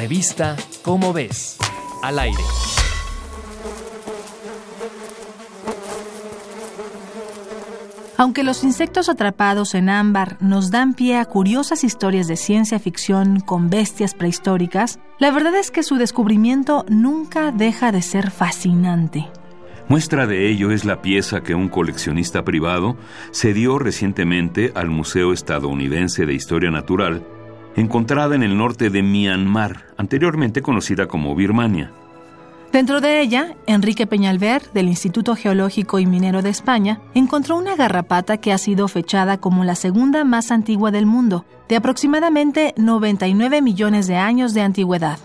Revista Cómo ves, al aire. Aunque los insectos atrapados en ámbar nos dan pie a curiosas historias de ciencia ficción con bestias prehistóricas, la verdad es que su descubrimiento nunca deja de ser fascinante. Muestra de ello es la pieza que un coleccionista privado cedió recientemente al Museo Estadounidense de Historia Natural, encontrada en el norte de Myanmar, anteriormente conocida como Birmania. Dentro de ella, Enrique Peñalver, del Instituto Geológico y Minero de España, encontró una garrapata que ha sido fechada como la segunda más antigua del mundo, de aproximadamente 99 millones de años de antigüedad.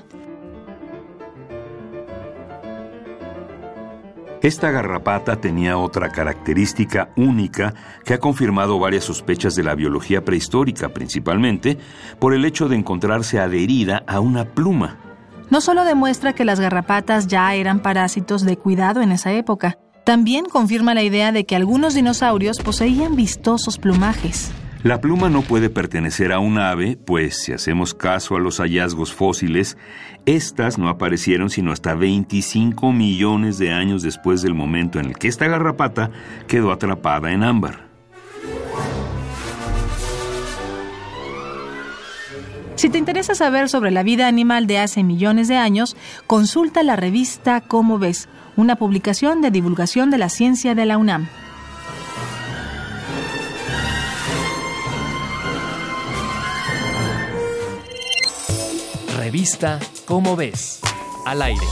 Esta garrapata tenía otra característica única que ha confirmado varias sospechas de la biología prehistórica, principalmente por el hecho de encontrarse adherida a una pluma. No solo demuestra que las garrapatas ya eran parásitos de cuidado en esa época, también confirma la idea de que algunos dinosaurios poseían vistosos plumajes. La pluma no puede pertenecer a un ave, pues si hacemos caso a los hallazgos fósiles, estas no aparecieron sino hasta 25 millones de años después del momento en el que esta garrapata quedó atrapada en ámbar. Si te interesa saber sobre la vida animal de hace millones de años, consulta la revista Cómo ves, una publicación de divulgación de la ciencia de la UNAM. Revista Cómo ves, al aire.